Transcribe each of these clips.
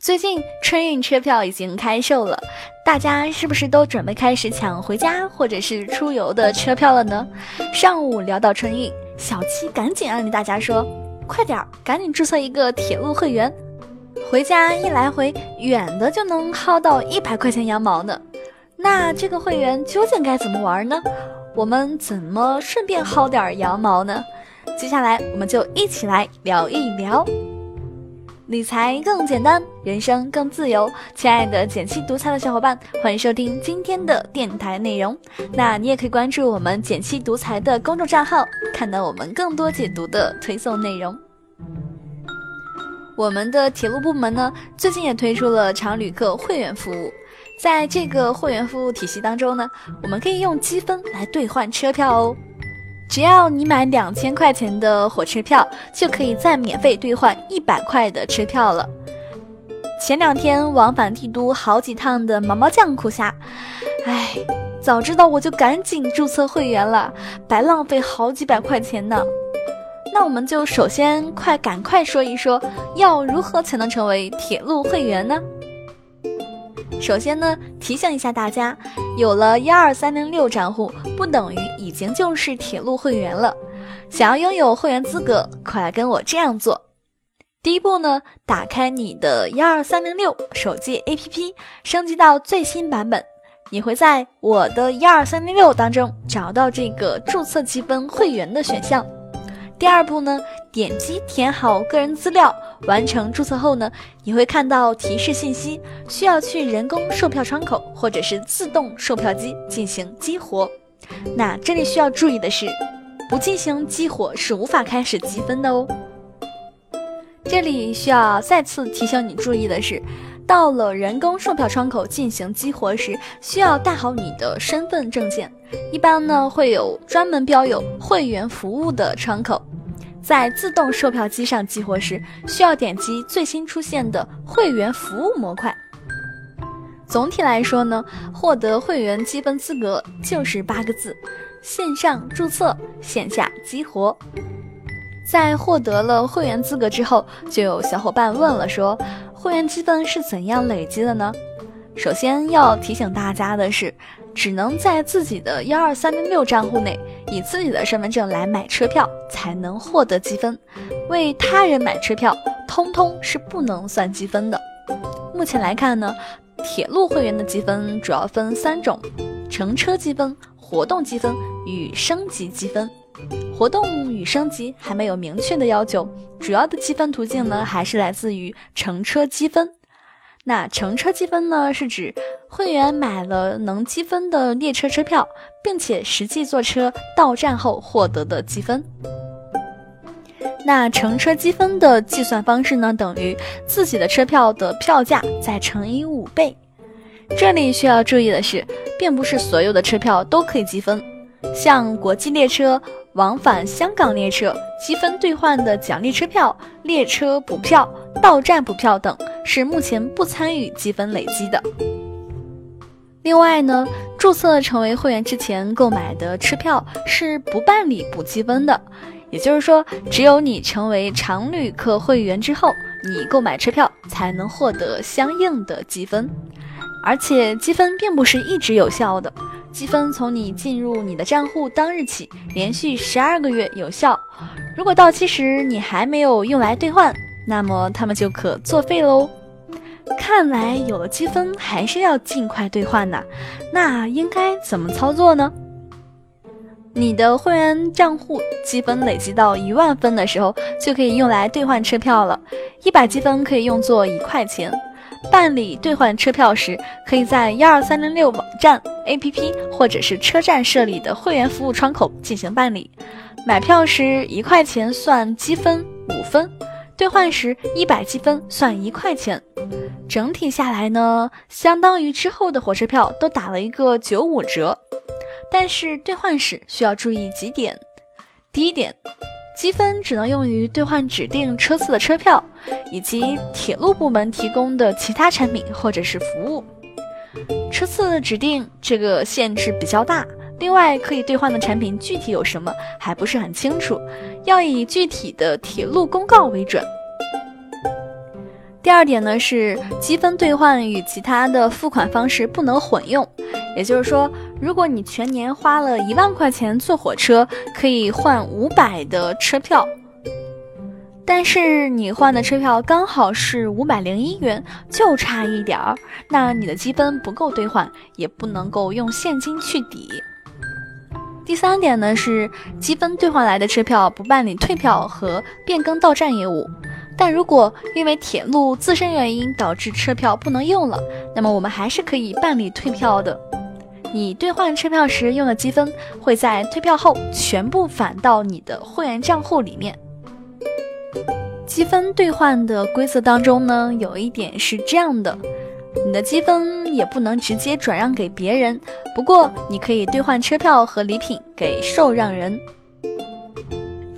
最近春运车票已经开售了，大家是不是都准备开始抢回家或者是出游的车票了呢？上午聊到春运，小七赶紧安利大家说：“快点儿，赶紧注册一个铁路会员，回家一来回远的就能薅到一百块钱羊毛呢。”那这个会员究竟该怎么玩呢？我们怎么顺便薅点羊毛呢？接下来我们就一起来聊一聊。理财更简单，人生更自由。亲爱的简七独裁的小伙伴，欢迎收听今天的电台内容。那你也可以关注我们简七独裁的公众账号，看到我们更多解读的推送内容。我们的铁路部门呢，最近也推出了常旅客会员服务。在这个会员服务体系当中呢，我们可以用积分来兑换车票哦。只要你买两千块钱的火车票，就可以再免费兑换一百块的车票了。前两天往返帝都好几趟的毛毛酱哭瞎，唉，早知道我就赶紧注册会员了，白浪费好几百块钱呢。那我们就首先快赶快说一说，要如何才能成为铁路会员呢？首先呢，提醒一下大家，有了幺二三零六账户，不等于已经就是铁路会员了。想要拥有会员资格，快来跟我这样做。第一步呢，打开你的幺二三零六手机 APP，升级到最新版本，你会在我的幺二三零六当中找到这个注册积分会员的选项。第二步呢，点击填好个人资料，完成注册后呢，你会看到提示信息，需要去人工售票窗口或者是自动售票机进行激活。那这里需要注意的是，不进行激活是无法开始积分的哦。这里需要再次提醒你注意的是，到了人工售票窗口进行激活时，需要带好你的身份证件，一般呢会有专门标有会员服务的窗口。在自动售票机上激活时，需要点击最新出现的会员服务模块。总体来说呢，获得会员积分资格就是八个字：线上注册，线下激活。在获得了会员资格之后，就有小伙伴问了，说会员积分是怎样累积的呢？首先要提醒大家的是。只能在自己的幺二三零六账户内，以自己的身份证来买车票，才能获得积分。为他人买车票，通通是不能算积分的。目前来看呢，铁路会员的积分主要分三种：乘车积分、活动积分与升级积分。活动与升级还没有明确的要求，主要的积分途径呢，还是来自于乘车积分。那乘车积分呢，是指会员买了能积分的列车车票，并且实际坐车到站后获得的积分。那乘车积分的计算方式呢，等于自己的车票的票价再乘以五倍。这里需要注意的是，并不是所有的车票都可以积分，像国际列车、往返香港列车积分兑换的奖励车票、列车补票、到站补票等。是目前不参与积分累积的。另外呢，注册成为会员之前购买的车票是不办理补积分的。也就是说，只有你成为常旅客会员之后，你购买车票才能获得相应的积分。而且积分并不是一直有效的，积分从你进入你的账户当日起，连续十二个月有效。如果到期时你还没有用来兑换，那么他们就可作废喽。看来有了积分还是要尽快兑换呢。那应该怎么操作呢？你的会员账户积分累积到一万分的时候，就可以用来兑换车票了。一百积分可以用作一块钱。办理兑换车票时，可以在幺二三零六网站 APP 或者是车站设立的会员服务窗口进行办理。买票时一块钱算积分五分。兑换时一百积分算一块钱，整体下来呢，相当于之后的火车票都打了一个九五折。但是兑换时需要注意几点：第一点，积分只能用于兑换指定车次的车票，以及铁路部门提供的其他产品或者是服务。车次指定这个限制比较大。另外，可以兑换的产品具体有什么还不是很清楚，要以具体的铁路公告为准。第二点呢是积分兑换与其他的付款方式不能混用，也就是说，如果你全年花了一万块钱坐火车，可以换五百的车票，但是你换的车票刚好是五百零一元，就差一点儿，那你的积分不够兑换，也不能够用现金去抵。第三点呢是积分兑换来的车票不办理退票和变更到站业务。但如果因为铁路自身原因导致车票不能用了，那么我们还是可以办理退票的。你兑换车票时用的积分会在退票后全部返到你的会员账户里面。积分兑换的规则当中呢，有一点是这样的：你的积分也不能直接转让给别人，不过你可以兑换车票和礼品给受让人。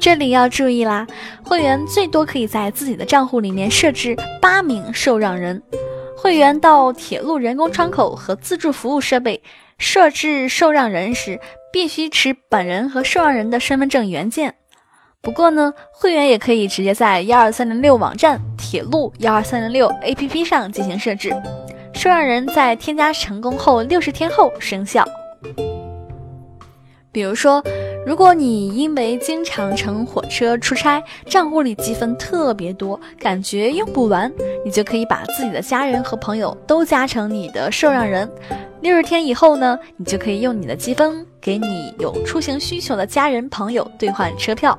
这里要注意啦，会员最多可以在自己的账户里面设置八名受让人。会员到铁路人工窗口和自助服务设备设置受让人时，必须持本人和受让人的身份证原件。不过呢，会员也可以直接在幺二三零六网站、铁路幺二三零六 APP 上进行设置。受让人在添加成功后六十天后生效。比如说。如果你因为经常乘火车出差，账户里积分特别多，感觉用不完，你就可以把自己的家人和朋友都加成你的受让人。六十天以后呢，你就可以用你的积分给你有出行需求的家人朋友兑换车票。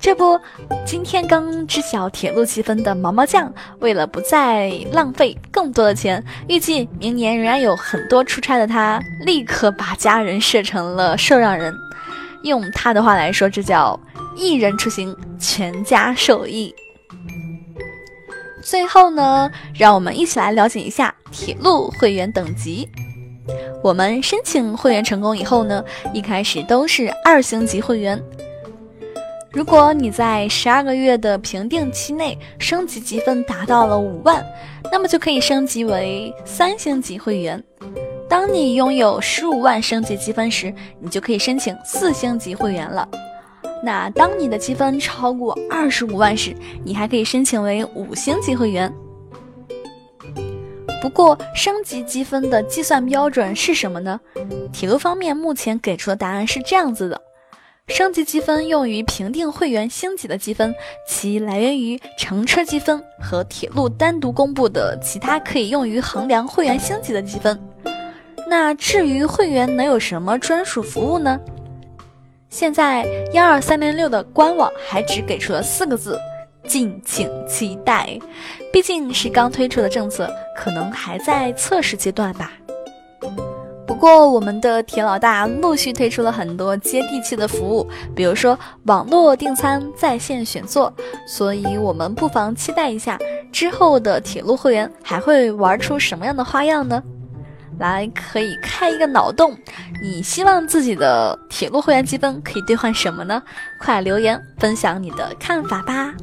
这不，今天刚知晓铁路积分的毛毛酱，为了不再浪费更多的钱，预计明年仍然有很多出差的他，立刻把家人设成了受让人。用他的话来说，这叫一人出行，全家受益。最后呢，让我们一起来了解一下铁路会员等级。我们申请会员成功以后呢，一开始都是二星级会员。如果你在十二个月的评定期内升级积分达到了五万，那么就可以升级为三星级会员。当你拥有十五万升级积分时，你就可以申请四星级会员了。那当你的积分超过二十五万时，你还可以申请为五星级会员。不过，升级积分的计算标准是什么呢？铁路方面目前给出的答案是这样子的：升级积分用于评定会员星级的积分，其来源于乘车积分和铁路单独公布的其他可以用于衡量会员星级的积分。那至于会员能有什么专属服务呢？现在幺二三零六的官网还只给出了四个字：敬请期待。毕竟是刚推出的政策，可能还在测试阶段吧。不过我们的铁老大陆续推出了很多接地气的服务，比如说网络订餐、在线选座，所以我们不妨期待一下之后的铁路会员还会玩出什么样的花样呢？来，可以开一个脑洞，你希望自己的铁路会员积分可以兑换什么呢？快留言分享你的看法吧！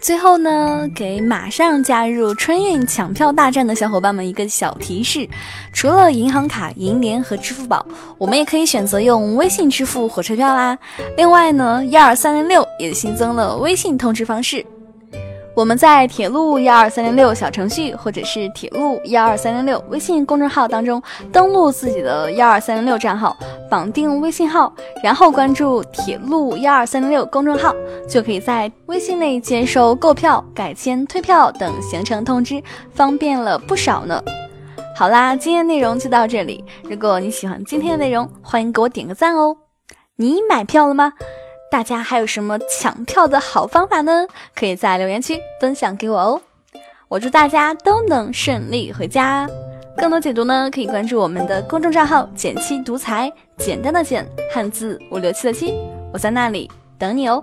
最后呢，给马上加入春运抢票大战的小伙伴们一个小提示：除了银行卡、银联和支付宝，我们也可以选择用微信支付火车票啦。另外呢，幺二三零六也新增了微信通知方式。我们在铁路幺二三零六小程序，或者是铁路幺二三零六微信公众号当中登录自己的幺二三零六账号，绑定微信号，然后关注铁路幺二三零六公众号，就可以在微信内接收购票、改签、退票等行程通知，方便了不少呢。好啦，今天内容就到这里。如果你喜欢今天的内容，欢迎给我点个赞哦。你买票了吗？大家还有什么抢票的好方法呢？可以在留言区分享给我哦。我祝大家都能顺利回家。更多解读呢，可以关注我们的公众账号“简七独裁”，简单的简，汉字五六七的七，我在那里等你哦。